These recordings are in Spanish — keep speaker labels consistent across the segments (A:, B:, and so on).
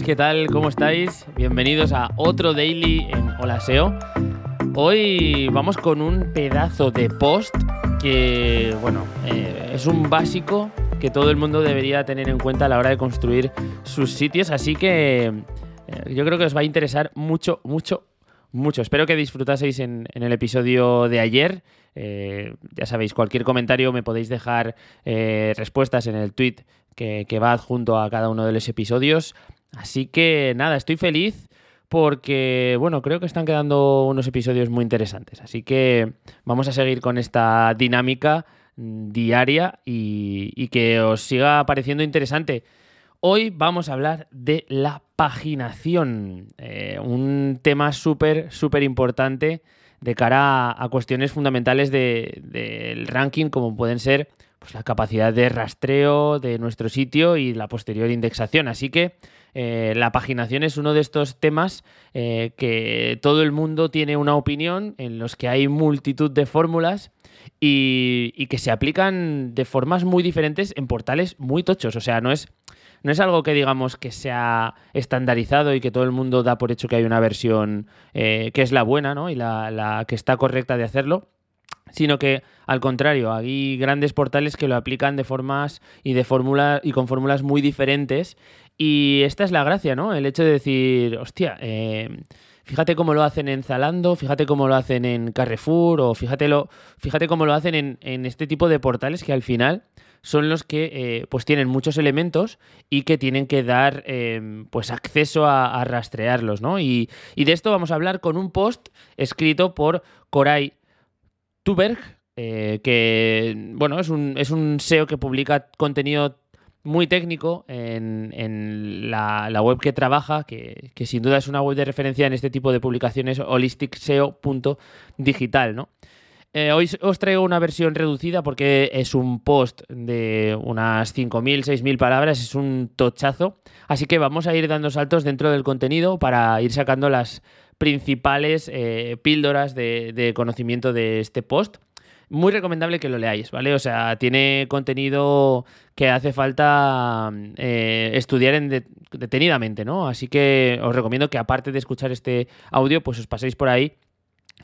A: ¿qué tal? ¿Cómo estáis? Bienvenidos a otro daily en Hola SEO. Hoy vamos con un pedazo de post que, bueno, eh, es un básico que todo el mundo debería tener en cuenta a la hora de construir sus sitios, así que eh, yo creo que os va a interesar mucho, mucho, mucho. Espero que disfrutaseis en, el episodio de ayer. Eh, ya sabéis, cualquier comentario me podéis dejar respuestas en el tweet que, que va adjunto a cada uno de los episodios. Así que nada, estoy feliz porque, bueno, creo que están quedando unos episodios muy interesantes. Así que vamos a seguir con esta dinámica mm, diaria y, que os siga pareciendo interesante. Hoy vamos a hablar de la paginación, eh, un tema súper, súper importante de cara a, cuestiones fundamentales del de, ranking, como pueden ser pues, la capacidad de rastreo de nuestro sitio y la posterior indexación. Así que eh, la paginación es uno de estos temas eh, que todo el mundo tiene una opinión, en los que hay multitud de fórmulas y, y, que se aplican de formas muy diferentes en portales muy tochos. O sea, no es, no es algo que digamos que sea estandarizado y que todo el mundo da por hecho que hay una versión eh, que es la buena ¿no? y la, la que está correcta de hacerlo sino que al contrario, hay grandes portales que lo aplican de formas y de fórmulas y con fórmulas muy diferentes y esta es la gracia, ¿no? El hecho de decir, hostia, eh, fíjate cómo lo hacen en Zalando, fíjate cómo lo hacen en Carrefour o fíjate, lo, fíjate cómo lo hacen en, en este tipo de portales que al final son los que eh, pues tienen muchos elementos y que tienen que dar eh, pues acceso a, a rastrearlos, ¿no? Y, y, de esto vamos a hablar con un post escrito por Koray Tuberg, eh, que bueno, es un, es un SEO que publica contenido muy técnico en, en la, la, web que trabaja, que, que, sin duda es una web de referencia en este tipo de publicaciones, holisticseo.digital, ¿no? Eh, hoy os traigo una versión reducida porque es un post de unas 5.000, 6.000 palabras, es un tochazo, así que vamos a ir dando saltos dentro del contenido para ir sacando las principales eh, píldoras de, conocimiento de este post muy recomendable que lo leáis, ¿vale? O sea, tiene contenido que hace falta eh, estudiar en de, detenidamente, ¿no? Así que os recomiendo que aparte de escuchar este audio, pues os paséis por ahí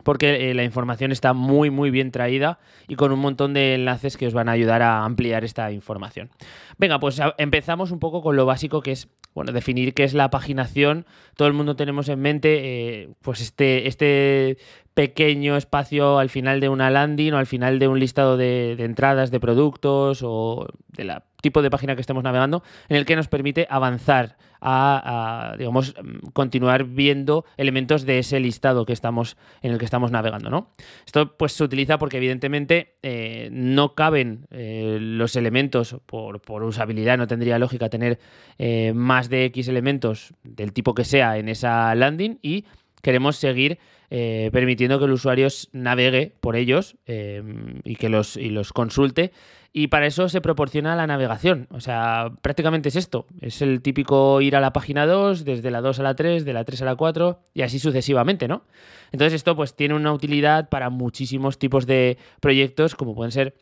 A: porque eh, la información está muy muy bien traída y con un montón de enlaces que os van a ayudar a ampliar esta información. Venga, pues empezamos un poco con lo básico que es, bueno, definir qué es la paginación. Todo el mundo tenemos en mente eh, pues este, este pequeño espacio al final de una landing o al final de un listado de, de entradas de productos o de la tipo de página que estemos navegando, en el que nos permite avanzar a, digamos, continuar viendo elementos de ese listado que estamos, en el que estamos navegando, ¿no? Esto pues se utiliza porque evidentemente eh, no caben eh, los elementos por, por, usabilidad, no tendría lógica tener eh, más de X elementos del tipo que sea en esa landing y queremos seguir eh, permitiendo que el usuario navegue por ellos eh, y que los, y los consulte. Y para eso se proporciona la navegación. O sea, prácticamente es esto. Es el típico ir a la página 2, desde la 2 a la 3, de la 3 a la 4 y así sucesivamente, ¿no? Entonces esto pues tiene una utilidad para muchísimos tipos de proyectos como pueden ser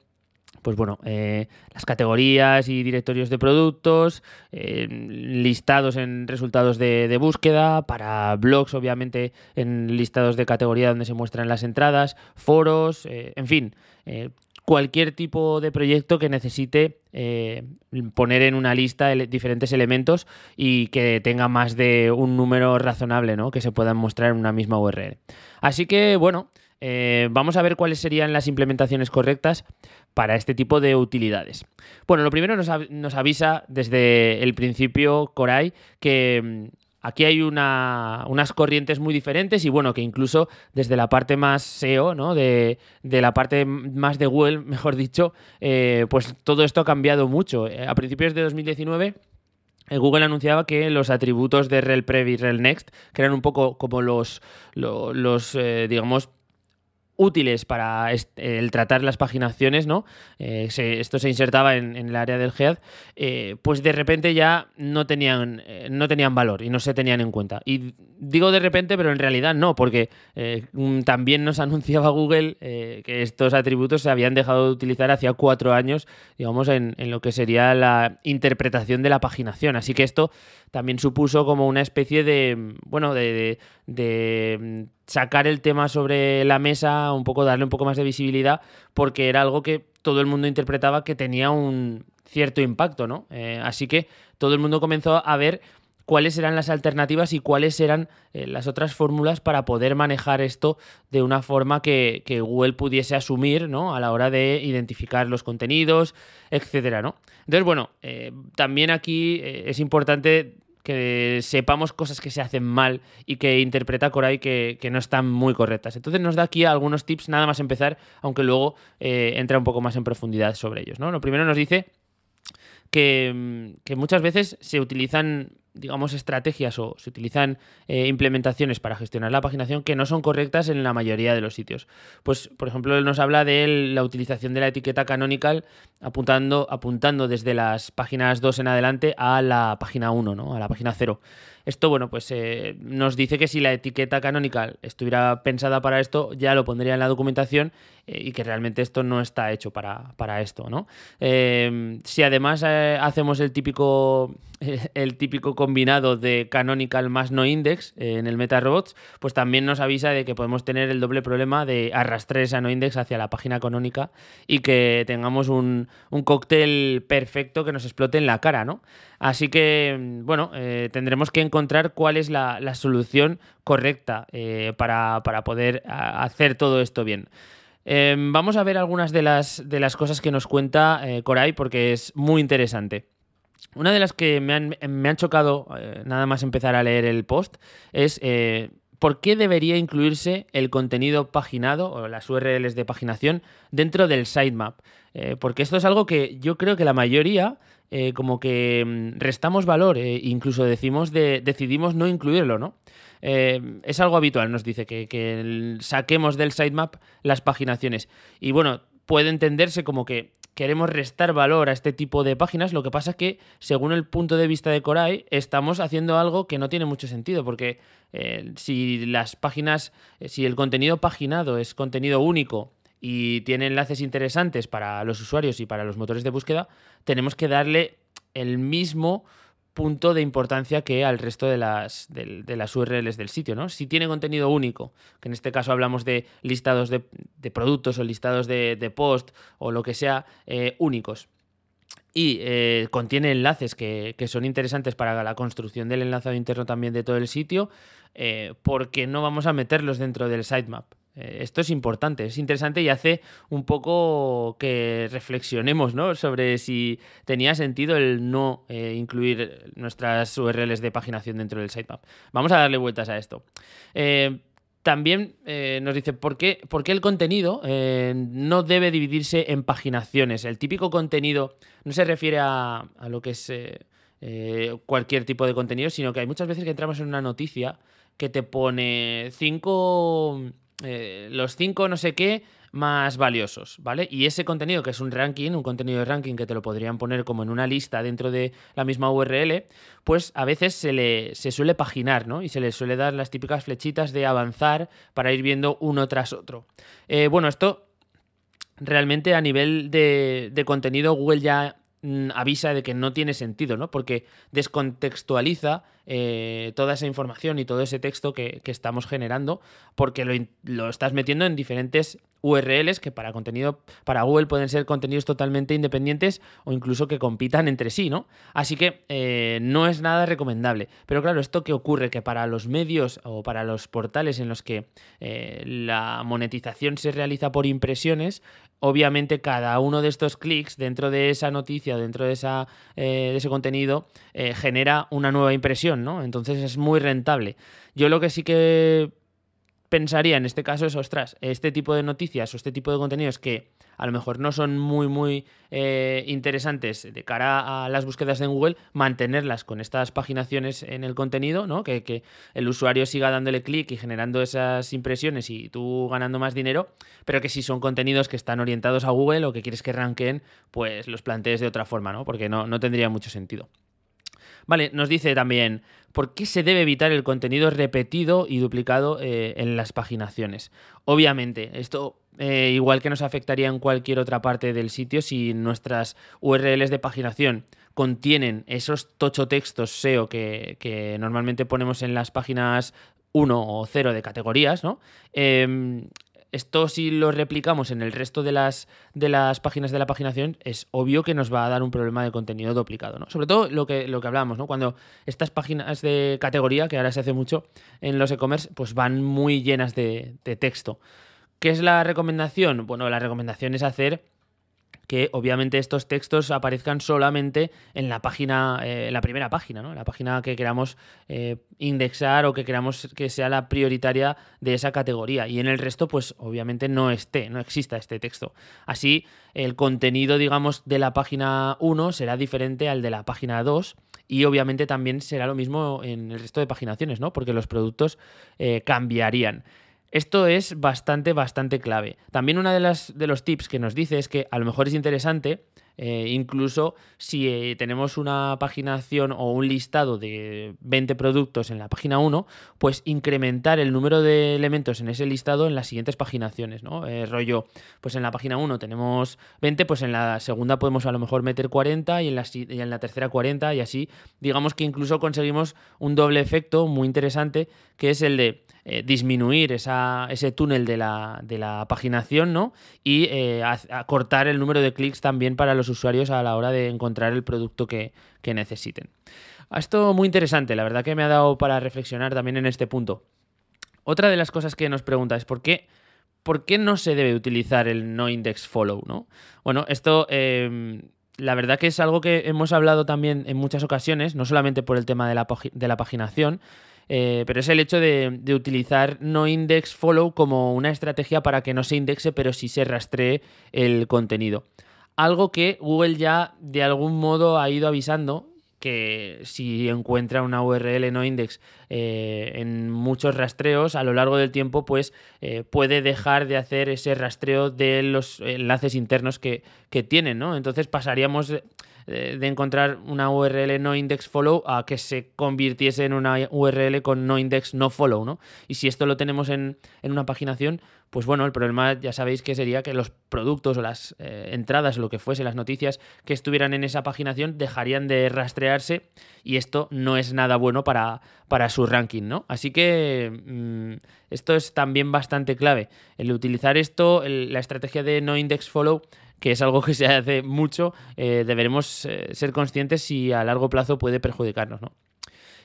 A: pues bueno, eh, las categorías y directorios de productos, eh, listados en resultados de, búsqueda, para blogs, obviamente, en listados de categoría donde se muestran las entradas, foros, eh, en fin, eh, cualquier tipo de proyecto que necesite poner en una lista diferentes elementos y que tenga más de un número razonable, ¿no? Que se puedan mostrar en una misma URL. Así que, bueno, eh, vamos a ver cuáles serían las implementaciones correctas para este tipo de utilidades. Bueno, lo primero nos, av nos avisa desde el principio Coray que mm, aquí hay una, unas corrientes muy diferentes y bueno, que incluso desde la parte más SEO, ¿no? de, la parte más de Google, mejor dicho, eh, pues todo esto ha cambiado mucho. Eh, a principios de 2019 eh, Google anunciaba que los atributos de rel prev y rel next, que eran un poco como los, los, digamos, útiles para el tratar las paginaciones, ¿no? Eh, esto se insertaba en, el área del GEAD, eh, pues de repente ya no tenían, eh, no tenían valor y no se tenían en cuenta. Y digo de repente, pero en realidad no, porque mm, también nos anunciaba Google que estos atributos se habían dejado de utilizar hacía cuatro años, digamos, en, en lo que sería la interpretación de la paginación. Así que esto también supuso como una especie de, bueno, de, sacar el tema sobre la mesa, un poco darle un poco más de visibilidad, porque era algo que todo el mundo interpretaba que tenía un cierto impacto, ¿no? Eh, así que todo el mundo comenzó a ver cuáles eran las alternativas y cuáles eran eh, las otras fórmulas para poder manejar esto de una forma que, Google pudiese asumir ¿no? a la hora de identificar los contenidos, etcétera, ¿no? Entonces, bueno, eh, también aquí es importante que sepamos cosas que se hacen mal y que interpreta Coray que, que no están muy correctas. Entonces nos da aquí algunos tips, nada más empezar, aunque luego eh, entra un poco más en profundidad sobre ellos. ¿no? Lo primero nos dice que, que muchas veces se utilizan digamos, estrategias o se utilizan eh, implementaciones para gestionar la paginación que no son correctas en la mayoría de los sitios. Pues, por ejemplo, él nos habla de la utilización de la etiqueta canonical apuntando, apuntando desde las páginas 2 en adelante a la página 1, ¿no? a la página 0. Esto, bueno, pues eh, nos dice que si la etiqueta canonical estuviera pensada para esto, ya lo pondría en la documentación eh, y que realmente esto no está hecho para, esto, ¿no? si además hacemos el típico, el típico combinado de canonical más no index eh, en el MetaRobots, pues también nos avisa de que podemos tener el doble problema de arrastrar esa no index hacia la página canónica y que tengamos un, cóctel perfecto que nos explote en la cara, ¿no? Así que, bueno, eh, tendremos que encontrar cuál es la, solución correcta eh, para, poder hacer todo esto bien. Em, vamos a ver algunas de las, de las cosas que nos cuenta Coray porque es muy interesante. Una de las que me han, chocado, eh, nada más empezar a leer el post, es eh, por qué debería incluirse el contenido paginado o las URLs de paginación dentro del sitemap. Eh, porque esto es algo que yo creo que la mayoría como que mm, restamos valor, incluso decimos de, decidimos no incluirlo, ¿no? es algo habitual, nos dice, que, que saquemos del sitemap las paginaciones. Y bueno, puede entenderse como que queremos restar valor a este tipo de páginas, lo que pasa es que, según el punto de vista de Coray, estamos haciendo algo que no tiene mucho sentido, porque eh, si las páginas, eh, si el contenido paginado es contenido único y tiene enlaces interesantes para los usuarios y para los motores de búsqueda, tenemos que darle el mismo punto de importancia que al resto de las, URLs del sitio. ¿no? Si tiene contenido único, que en este caso hablamos de listados de, productos o listados de, post o lo que sea eh, únicos, y eh, contiene enlaces que, son interesantes para la construcción del enlazado interno también de todo el sitio, eh, porque no vamos a meterlos dentro del sitemap. Eh, esto es importante, es interesante y hace un poco que reflexionemos ¿no? sobre si tenía sentido el no eh, incluir nuestras URLs de paginación dentro del sitemap. Vamos a darle vueltas a esto. Eh, también nos dice por qué, por qué el contenido no debe dividirse en paginaciones. El típico contenido no se refiere a, a lo que es cualquier tipo de contenido, sino que hay muchas veces que entramos en una noticia que te pone cinco eh, los cinco no sé qué más valiosos, ¿vale? Y ese contenido, que es un ranking, un contenido de ranking que te lo podrían poner como en una lista dentro de la misma URL, pues a veces se le se suele paginar, ¿no? Y se le suele dar las típicas flechitas de avanzar para ir viendo uno tras otro. Eh, bueno, esto realmente a nivel de, de contenido Google ya avisa de que no tiene sentido, ¿no? Porque descontextualiza eh, toda esa información y todo ese texto que, estamos generando, porque lo, lo, estás metiendo en diferentes URLs que para contenido, para Google pueden ser contenidos totalmente independientes o incluso que compitan entre sí, ¿no? Así que eh, no es nada recomendable. Pero claro, esto que ocurre que para los medios o para los portales en los que eh, la monetización se realiza por impresiones, obviamente cada uno de estos clics dentro de esa noticia, dentro de, de ese contenido, genera una nueva impresión entonces es muy rentable. Yo lo que sí que pensaría en este caso es, ostras, este tipo de noticias o este tipo de contenidos que a lo mejor no son muy, muy eh, interesantes de cara a las búsquedas de Google, mantenerlas con estas paginaciones en el contenido, ¿no? Que, que el usuario siga dándole clic y generando esas impresiones y tú ganando más dinero, pero que si son contenidos que están orientados a Google o que quieres que ranqueen, pues los plantees de otra forma, ¿no? Porque no, no tendría mucho sentido. Vale, nos dice también, ¿por qué se debe evitar el contenido repetido y duplicado eh, en las paginaciones? Obviamente, esto eh, igual que nos afectaría en cualquier otra parte del sitio si nuestras URLs de paginación contienen esos tocho textos SEO que, normalmente ponemos en las páginas 1 o 0 de categorías, ¿no? Em, esto si lo replicamos en el resto de las, de las páginas de la paginación, es obvio que nos va a dar un problema de contenido duplicado, ¿no? Sobre todo lo que, lo que hablamos, ¿no? Cuando estas páginas de categoría, que ahora se hace mucho en los e-commerce, pues van muy llenas de texto. ¿Qué es la recomendación? Bueno, la recomendación es hacer que obviamente estos textos aparezcan solamente en la página, eh, la primera página, ¿no? La página que queramos eh, indexar o que queramos que sea la prioritaria de esa categoría. Y en el resto, pues obviamente no esté, no exista este texto. Así, el contenido, digamos, de la página 1 será diferente al de la página 2. Y obviamente también será lo mismo en el resto de paginaciones, ¿no? Porque los productos eh, cambiarían. Esto es bastante, bastante clave. También uno de, las, de los tips que nos dice es que a lo mejor es interesante, eh, incluso si eh, tenemos una paginación o un listado de 20 productos en la página 1, pues incrementar el número de elementos en ese listado en las siguientes paginaciones, ¿no? Eh, rollo, pues en la página 1 tenemos 20, pues en la segunda podemos a lo mejor meter 40 y en la, en la tercera 40 y así, digamos que incluso conseguimos un doble efecto muy interesante, que es el de disminuir ese túnel de la, de la paginación ¿no? y eh, cortar el número de clics también para los usuarios a la hora de encontrar el producto que, necesiten. Esto muy interesante, la verdad que me ha dado para reflexionar también en este punto. Otra de las cosas que nos pregunta es por qué, por qué no se debe utilizar el no index follow, ¿no? Bueno, esto em, la verdad que es algo que hemos hablado también en muchas ocasiones, no solamente por el tema de la, de la paginación, eh, pero es el hecho de, utilizar no index follow como una estrategia para que no se indexe, pero sí se rastree el contenido. Algo que Google ya de algún modo ha ido avisando que si encuentra una URL no index eh, en muchos rastreos a lo largo del tiempo, pues eh, puede dejar de hacer ese rastreo de los enlaces internos que, que tienen, ¿no? Entonces pasaríamos de encontrar una URL no index follow a que se convirtiese en una URL con no index no follow, ¿no? Y si esto lo tenemos en, una paginación, pues bueno, el problema ya sabéis que sería que los productos o las eh, entradas o lo que fuese, las noticias que estuvieran en esa paginación dejarían de rastrearse y esto no es nada bueno para, para su ranking, ¿no? Así que mm, esto es también bastante clave. El utilizar esto, la estrategia de no index follow que es algo que se hace mucho, eh, deberemos eh, ser conscientes si a largo plazo puede perjudicarnos. ¿no?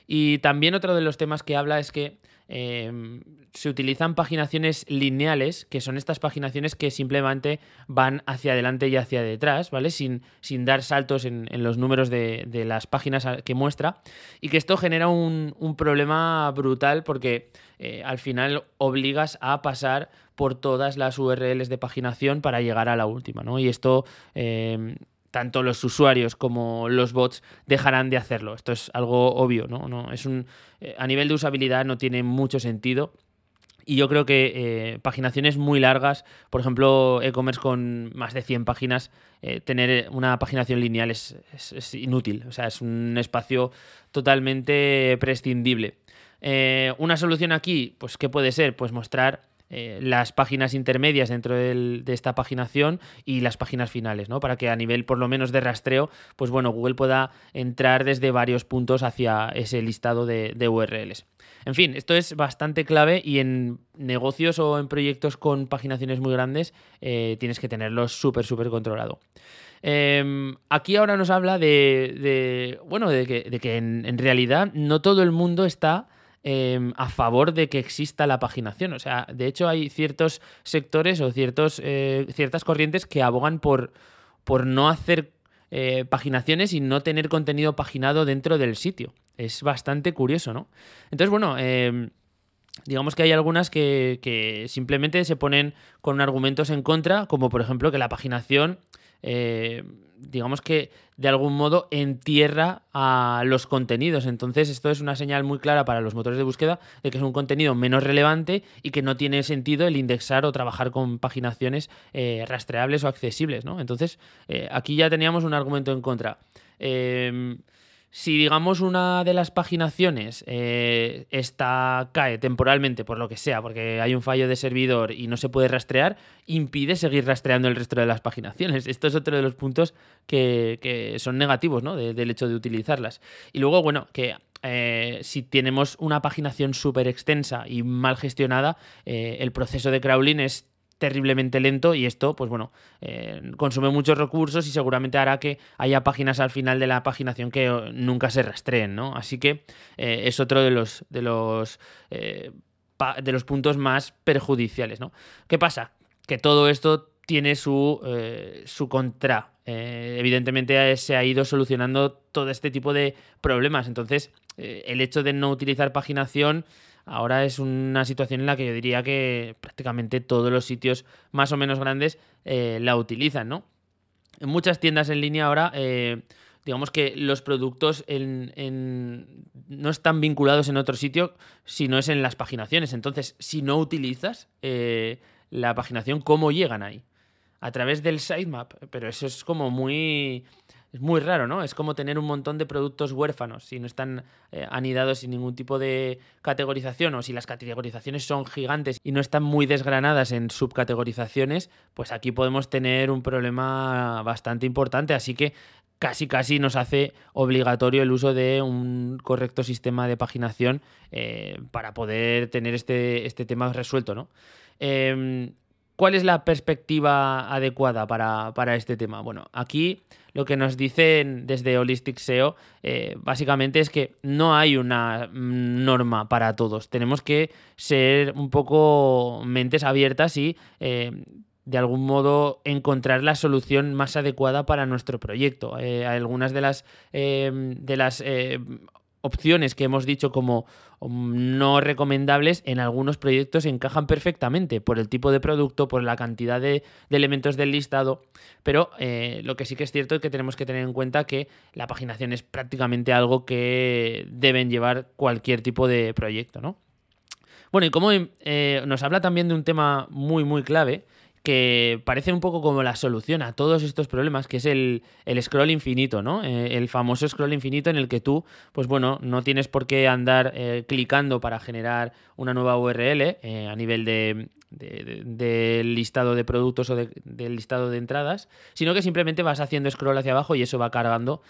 A: Y también otro de los temas que habla es que em, se utilizan paginaciones lineales, que son estas paginaciones que simplemente van hacia adelante y hacia detrás, ¿vale? Sin, sin dar saltos en, los números de, las páginas que muestra. Y que esto genera un, problema brutal porque eh, al final obligas a pasar por todas las URLs de paginación para llegar a la última, ¿no? Y esto em, tanto los usuarios como los bots dejarán de hacerlo. Esto es algo obvio, ¿no? es un, eh, a nivel de usabilidad no tiene mucho sentido. Y yo creo que eh, paginaciones muy largas, por ejemplo, e-commerce con más de 100 páginas, eh, tener una paginación lineal es, inútil. O sea, es un espacio totalmente prescindible. una solución aquí, pues, ¿qué puede ser? Pues mostrar eh, las páginas intermedias dentro de esta paginación y las páginas finales, ¿no? Para que a nivel por lo menos de rastreo, pues bueno, Google pueda entrar desde varios puntos hacia ese listado de, URLs. En fin, esto es bastante clave y en negocios o en proyectos con paginaciones muy grandes eh, tienes que tenerlo súper, súper controlado. Em, aquí ahora nos habla de, bueno, de que, en, realidad no todo el mundo está Em, a favor de que exista la paginación. O sea, de hecho hay ciertos sectores o ciertos, eh, ciertas corrientes que abogan por, por no hacer eh, paginaciones y no tener contenido paginado dentro del sitio. Es bastante curioso, ¿no? Entonces, bueno, em, digamos que hay algunas que, simplemente se ponen con argumentos en contra, como por ejemplo que la paginación, eh, digamos que de algún modo entierra a los contenidos. Entonces esto es una señal muy clara para los motores de búsqueda de que es un contenido menos relevante y que no tiene sentido el indexar o trabajar con paginaciones eh, rastreables o accesibles. ¿no? Entonces eh, aquí ya teníamos un argumento en contra. Si, digamos, una de las paginaciones eh, cae temporalmente por lo que sea, porque hay un fallo de servidor y no se puede rastrear, impide seguir rastreando el resto de las paginaciones. Esto es otro de los puntos que, son negativos ¿no? del hecho de utilizarlas. Y luego, bueno, que eh, si tenemos una paginación súper extensa y mal gestionada, eh, el proceso de crawling es terriblemente lento y esto, pues bueno, eh, consume muchos recursos y seguramente hará que haya páginas al final de la paginación que eh, nunca se rastreen, ¿no? Así que eh, es otro de los, de los, de los puntos más perjudiciales, ¿no? ¿Qué pasa? Que todo esto tiene su, su contra. evidentemente se ha ido solucionando todo este tipo de problemas. Entonces, el hecho de no utilizar paginación ahora es una situación en la que yo diría que prácticamente todos los sitios más o menos grandes eh, la utilizan, ¿no? En muchas tiendas en línea ahora, eh, digamos que los productos no están vinculados en otro sitio, sino es en las paginaciones. Entonces, si no utilizas eh, la paginación, ¿cómo llegan ahí? A través del sitemap, pero eso es como muy es muy raro, ¿no? Es como tener un montón de productos huérfanos si no están eh, anidados sin ningún tipo de categorización o si las categorizaciones son gigantes y no están muy desgranadas en subcategorizaciones, pues aquí podemos tener un problema bastante importante. Así que casi casi nos hace obligatorio el uso de un correcto sistema de paginación eh, para poder tener este, este tema resuelto, ¿no? Em, ¿Cuál es la perspectiva adecuada para, este tema? Bueno, aquí lo que nos dicen desde Holistic SEO eh, básicamente es que no hay una norma para todos. Tenemos que ser un poco mentes abiertas y eh, de algún modo encontrar la solución más adecuada para nuestro proyecto. Eh, algunas de las, de las opciones que hemos dicho como um, no recomendables en algunos proyectos encajan perfectamente por el tipo de producto, por la cantidad de, elementos del listado, pero eh, lo que sí que es cierto es que tenemos que tener en cuenta que la paginación es prácticamente algo que deben llevar cualquier tipo de proyecto, ¿no? Bueno, y como eh, nos habla también de un tema muy, muy clave, que parece un poco como la solución a todos estos problemas, que es el, scroll infinito, ¿no? Eh, el famoso scroll infinito en el que tú, pues bueno, no tienes por qué andar eh, clicando para generar una nueva URL eh, a nivel de, del listado de productos o del listado de entradas, sino que simplemente vas haciendo scroll hacia abajo y eso va cargando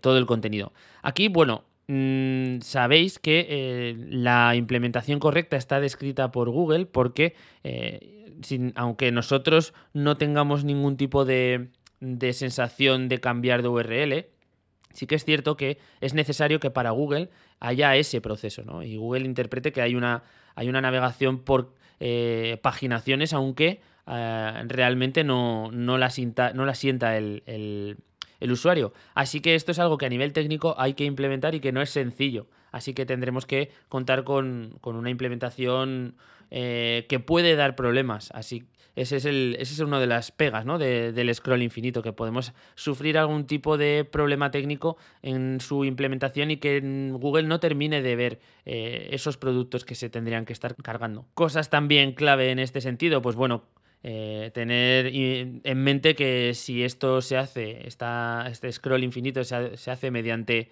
A: todo el contenido. Aquí, bueno, mm, sabéis que la implementación correcta está descrita por Google porque aunque nosotros no tengamos ningún tipo de, sensación de cambiar de URL, sí que es cierto que es necesario que para Google haya ese proceso, ¿no? Y Google interprete que hay una, hay una navegación por eh, paginaciones, aunque eh, realmente no, la sienta, no la sienta el, usuario. Así que esto es algo que a nivel técnico hay que implementar y que no es sencillo. Así que tendremos que contar con, con una implementación eh, que puede dar problemas. Así ese es, el, ese es uno de las pegas ¿no? del scroll infinito, que podemos sufrir algún tipo de problema técnico en su implementación y que Google no termine de ver eh, esos productos que se tendrían que estar cargando. Cosas también clave en este sentido, pues bueno, eh, tener en mente que si esto se hace, este scroll infinito se, se hace mediante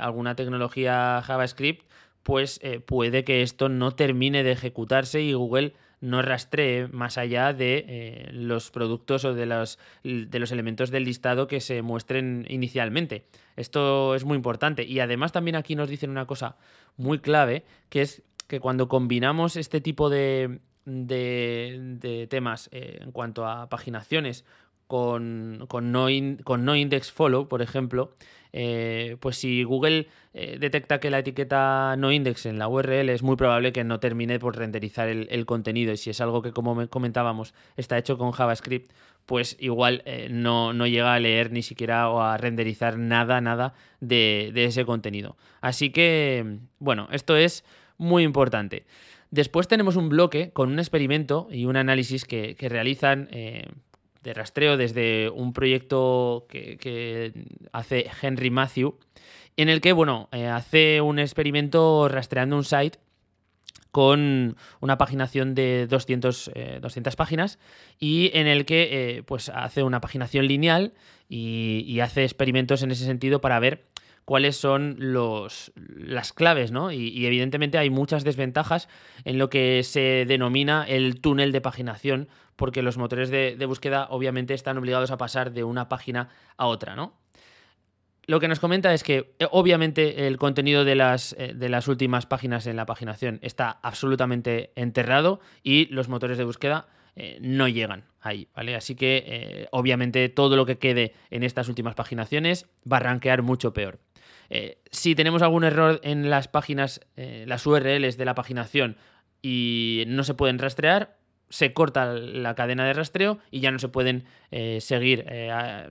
A: alguna tecnología JavaScript, pues eh, puede que esto no termine de ejecutarse y Google no rastree más allá de eh, los productos o de los, de los elementos del listado que se muestren inicialmente. Esto es muy importante. Y además también aquí nos dicen una cosa muy clave, que es que cuando combinamos este tipo de, de, temas eh, en cuanto a paginaciones con, con, no, con no index follow, por ejemplo, eh, pues si Google eh, detecta que la etiqueta no index en la URL es muy probable que no termine por renderizar el, contenido y si es algo que como comentábamos está hecho con JavaScript pues igual eh, no, llega a leer ni siquiera o a renderizar nada, nada de, ese contenido. Así que, bueno, esto es muy importante. Después tenemos un bloque con un experimento y un análisis que, realizan eh, de rastreo desde un proyecto que, hace Henry Matthew, en el que, bueno, eh, hace un experimento rastreando un site con una paginación de 200, 200 eh, páginas y en el que pues hace una paginación lineal y, hace experimentos en ese sentido para ver cuáles son los, las claves, ¿no? Y, evidentemente hay muchas desventajas en lo que se denomina el túnel de paginación, porque los motores de, búsqueda obviamente están obligados a pasar de una página a otra, ¿no? Lo que nos comenta es que eh, obviamente el contenido de las, eh, de las últimas páginas en la paginación está absolutamente enterrado y los motores de búsqueda eh, no llegan ahí, ¿vale? Así que obviamente todo lo que quede en estas últimas paginaciones va a rankear mucho peor. Eh, si tenemos algún error en las páginas, eh, las URLs de la paginación y no se pueden rastrear, se corta la cadena de rastreo y ya no se pueden eh, seguir,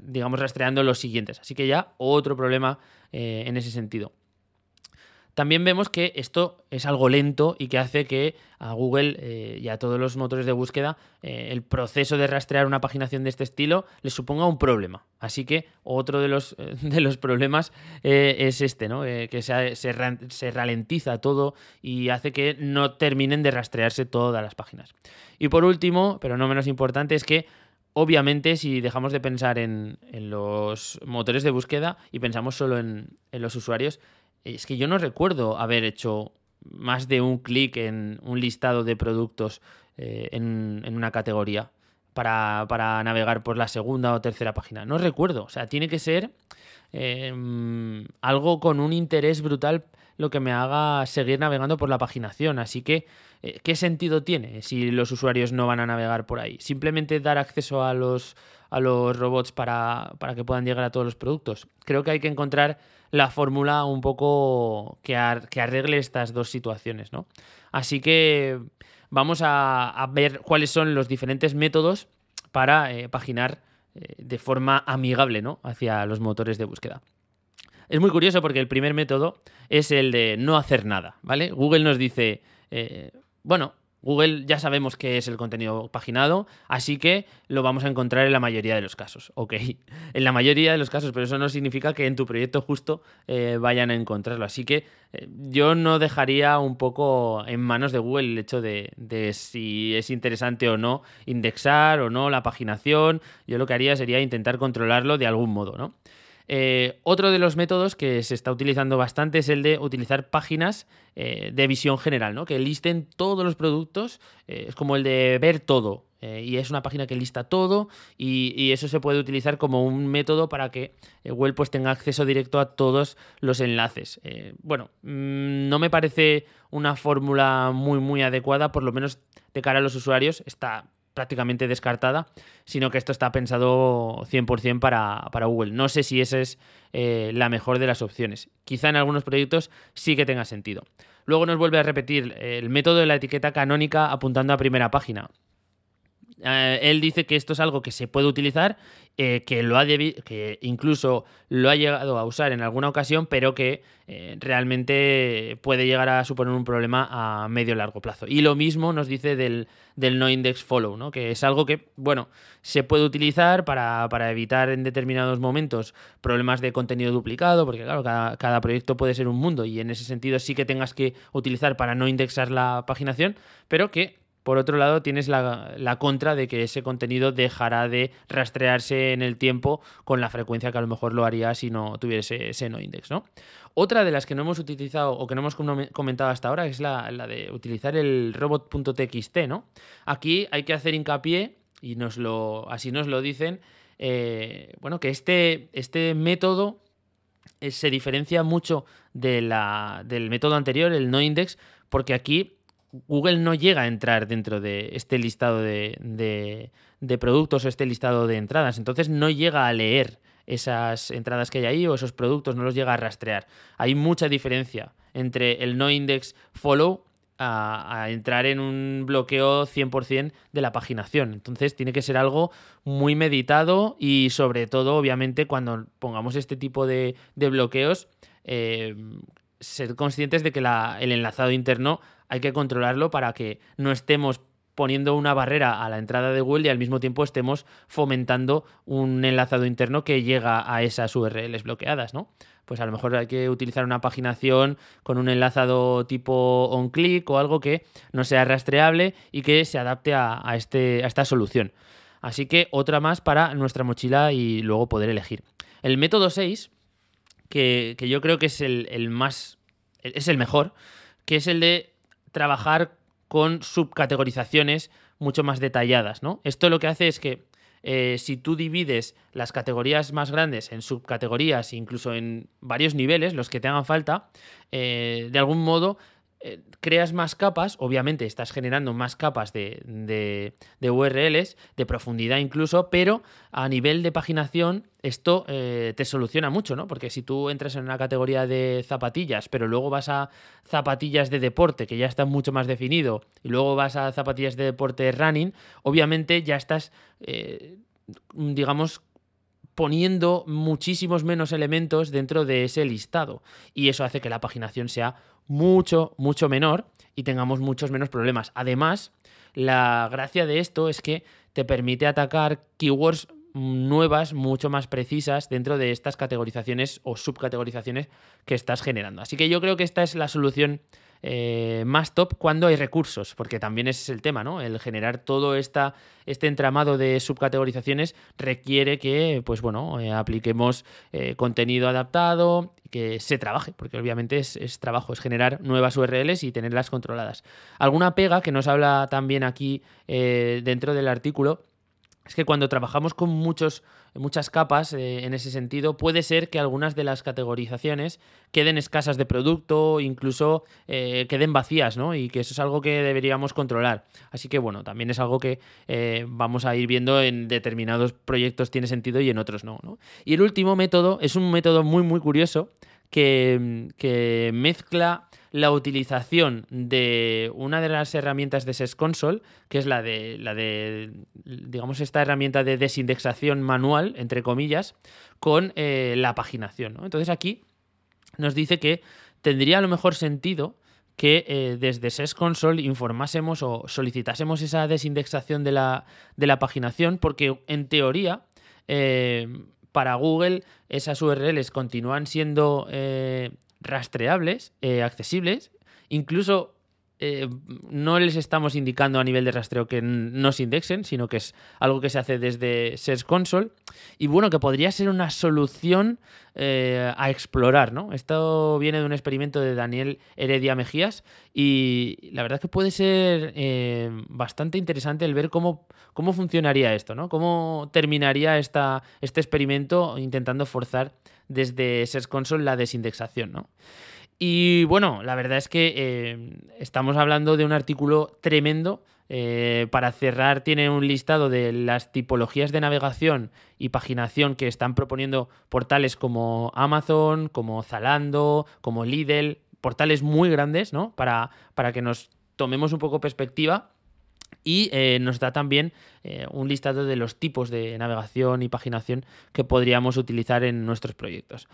A: digamos, rastreando los siguientes. Así que ya otro problema en ese sentido. También vemos que esto es algo lento y que hace que a Google eh, y a todos los motores de búsqueda eh, el proceso de rastrear una paginación de este estilo les suponga un problema. Así que otro de los, de los problemas eh, es este, ¿no? que se, se, ralentiza todo y hace que no terminen de rastrearse todas las páginas. Y por último, pero no menos importante, es que Obviamente, si dejamos de pensar en, los motores de búsqueda y pensamos solo en, en, los usuarios, es que yo no recuerdo haber hecho más de un clic en un listado de productos eh, en, una categoría para, navegar por la segunda o tercera página. No recuerdo. O sea, tiene que ser em, algo con un interés brutal lo que me haga seguir navegando por la paginación. Así que, eh, ¿qué sentido tiene si los usuarios no van a navegar por ahí? Simplemente dar acceso a los, a los robots para, para que puedan llegar a todos los productos. Creo que hay que encontrar la fórmula un poco que, arregle estas dos situaciones, ¿no? Así que vamos a, ver cuáles son los diferentes métodos para eh, paginar eh, de forma amigable ¿no? hacia los motores de búsqueda. Es muy curioso porque el primer método es el de no hacer nada, ¿vale? Google nos dice, eh, bueno, Google ya sabemos que es el contenido paginado, así que lo vamos a encontrar en la mayoría de los casos. Ok, en la mayoría de los casos, pero eso no significa que en tu proyecto justo eh, vayan a encontrarlo. Así que eh, yo no dejaría un poco en manos de Google el hecho de, de, si es interesante o no indexar o no la paginación. Yo lo que haría sería intentar controlarlo de algún modo, ¿no? Eh, otro de los métodos que se está utilizando bastante es el de utilizar páginas eh, de visión general, ¿no? que listen todos los productos. Eh, es como el de ver todo. y es una página que lista todo y, eso se puede utilizar como un método para que Google pues, tenga acceso directo a todos los enlaces. bueno, mm, no me parece una fórmula muy muy adecuada, por lo menos de cara a los usuarios. Está prácticamente descartada, sino que esto está pensado 100% para, para, Google. No sé si esa es eh, la mejor de las opciones. Quizá en algunos proyectos sí que tenga sentido. Luego nos vuelve a repetir el método de la etiqueta canónica apuntando a primera página. Eh, él dice que esto es algo que se puede utilizar, eh, que, lo ha que incluso lo ha llegado a usar en alguna ocasión, pero que eh, realmente puede llegar a suponer un problema a medio largo plazo. Y lo mismo nos dice del, no index follow, ¿no? que es algo que, bueno, se puede utilizar para, evitar en determinados momentos problemas de contenido duplicado, porque claro, cada, cada proyecto puede ser un mundo y en ese sentido sí que tengas que utilizar para no indexar la paginación, pero que por otro lado, tienes la, contra de que ese contenido dejará de rastrearse en el tiempo con la frecuencia que a lo mejor lo haría si no tuviese ese no index, ¿no? Otra de las que no hemos utilizado o que no hemos comentado hasta ahora es la, de utilizar el robot.txt, ¿no? Aquí hay que hacer hincapié, y nos lo, así nos lo dicen, eh, bueno, que este, este método eh, se diferencia mucho de la, del método anterior, el no index, porque aquí Google no llega a entrar dentro de este listado de, productos o este listado de entradas. Entonces no llega a leer esas entradas que hay ahí o esos productos, no los llega a rastrear. Hay mucha diferencia entre el no index follow a, entrar en un bloqueo 100% de la paginación. Entonces tiene que ser algo muy meditado y sobre todo, obviamente, cuando pongamos este tipo de, bloqueos, eh, ser conscientes de que el enlazado interno hay que controlarlo para que no estemos poniendo una barrera a la entrada de Google y al mismo tiempo estemos fomentando un enlazado interno que llega a esas URLs bloqueadas, ¿no? Pues a lo mejor hay que utilizar una paginación con un enlazado tipo on-click o algo que no sea rastreable y que se adapte a, este, a esta solución. Así que otra más para nuestra mochila y luego poder elegir. El método 6, que, yo creo que es el, más. es el mejor, que es el de trabajar con subcategorizaciones mucho más detalladas, ¿no? Esto lo que hace es que eh, si tú divides las categorías más grandes en subcategorías, incluso en varios niveles, los que te hagan falta, eh, de algún modo eh, creas más capas, obviamente estás generando más capas de, URLs, de profundidad incluso, pero a nivel de paginación esto eh, te soluciona mucho, ¿no? Porque si tú entras en una categoría de zapatillas, pero luego vas a zapatillas de deporte, que ya está mucho más definido, y luego vas a zapatillas de deporte running, obviamente ya estás, eh, digamos, poniendo muchísimos menos elementos dentro de ese listado. Y eso hace que la paginación sea mucho, mucho menor y tengamos muchos menos problemas. Además, la gracia de esto es que te permite atacar keywords nuevas, mucho más precisas dentro de estas categorizaciones o subcategorizaciones que estás generando. Así que yo creo que esta es la solución eh, más top cuando hay recursos, porque también ese es el tema, ¿no? El generar todo esta, este entramado de subcategorizaciones requiere que, pues bueno, eh, apliquemos eh, contenido adaptado, que se trabaje, porque obviamente es, es, trabajo, es generar nuevas URLs y tenerlas controladas. Alguna pega que nos habla también aquí dentro del artículo es que cuando trabajamos con muchos, muchas capas eh, en ese sentido, puede ser que algunas de las categorizaciones queden escasas de producto, incluso eh, queden vacías, ¿no? Y que eso es algo que deberíamos controlar. Así que bueno, también es algo que eh, vamos a ir viendo en determinados proyectos tiene sentido y en otros no, no. Y el último método es un método muy, muy curioso que, que mezcla la utilización de una de las herramientas de SES Console, que es la de, la de digamos, esta herramienta de desindexación manual, entre comillas, con eh, la paginación. Entonces aquí nos dice que tendría a lo mejor sentido que eh, desde SES Console informásemos o solicitásemos esa desindexación de la, de la paginación, porque en teoría eh, para Google esas URLs continúan siendo rastreables, eh, accesibles, incluso eh, no les estamos indicando a nivel de rastreo que no se indexen, sino que es algo que se hace desde Search Console. Y bueno, que podría ser una solución eh, a explorar, ¿no? Esto viene de un experimento de Daniel Heredia Mejías y la verdad que puede ser bastante interesante el ver cómo, cómo funcionaría esto, ¿no? Cómo terminaría esta, este experimento intentando forzar desde Search Console la desindexación, ¿no? Y bueno, la verdad es que eh, estamos hablando de un artículo tremendo. Eh, para cerrar, tiene un listado de las tipologías de navegación y paginación que están proponiendo portales como Amazon, como Zalando, como Lidl, portales muy grandes, ¿no? Para, para que nos tomemos un poco perspectiva y eh, nos da también eh, un listado de los tipos de navegación y paginación que podríamos utilizar en nuestros proyectos.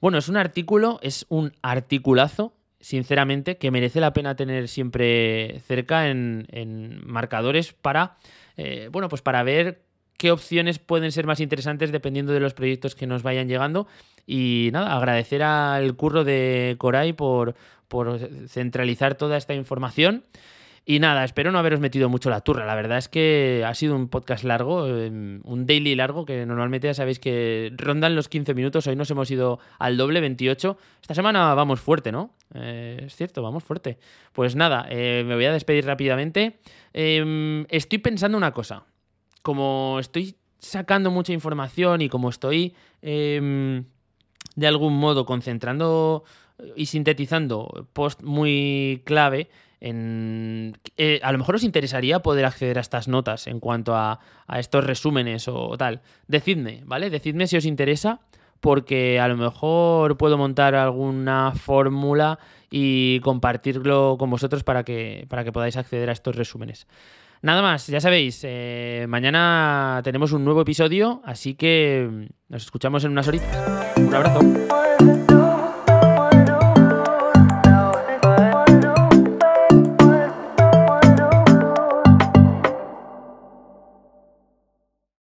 A: Bueno, es un artículo, es un articulazo, sinceramente, que merece la pena tener siempre cerca en, marcadores para, eh, bueno, pues para ver qué opciones pueden ser más interesantes dependiendo de los proyectos que nos vayan llegando. Y nada, agradecer al curro de Coray por, por centralizar toda esta información. Y nada, espero no haberos metido mucho la turra. La verdad es que ha sido un podcast largo, em, un daily largo, que normalmente ya sabéis que rondan los 15 minutos. Hoy nos hemos ido al doble, 28. Esta semana vamos fuerte, ¿no? Eh, es cierto, vamos fuerte. Pues nada, eh, me voy a despedir rápidamente. Em, estoy pensando una cosa. Como estoy sacando mucha información y como estoy em, de algún modo concentrando y sintetizando post muy clave, eh, a lo mejor os interesaría poder acceder a estas notas en cuanto a, estos resúmenes o tal. Decidme, ¿vale? Decidme si os interesa porque a lo mejor puedo montar alguna fórmula y compartirlo con vosotros para que, para que podáis acceder a estos resúmenes. Nada más, ya sabéis, eh, mañana tenemos un nuevo episodio, así que nos escuchamos en unas horitas. Un abrazo.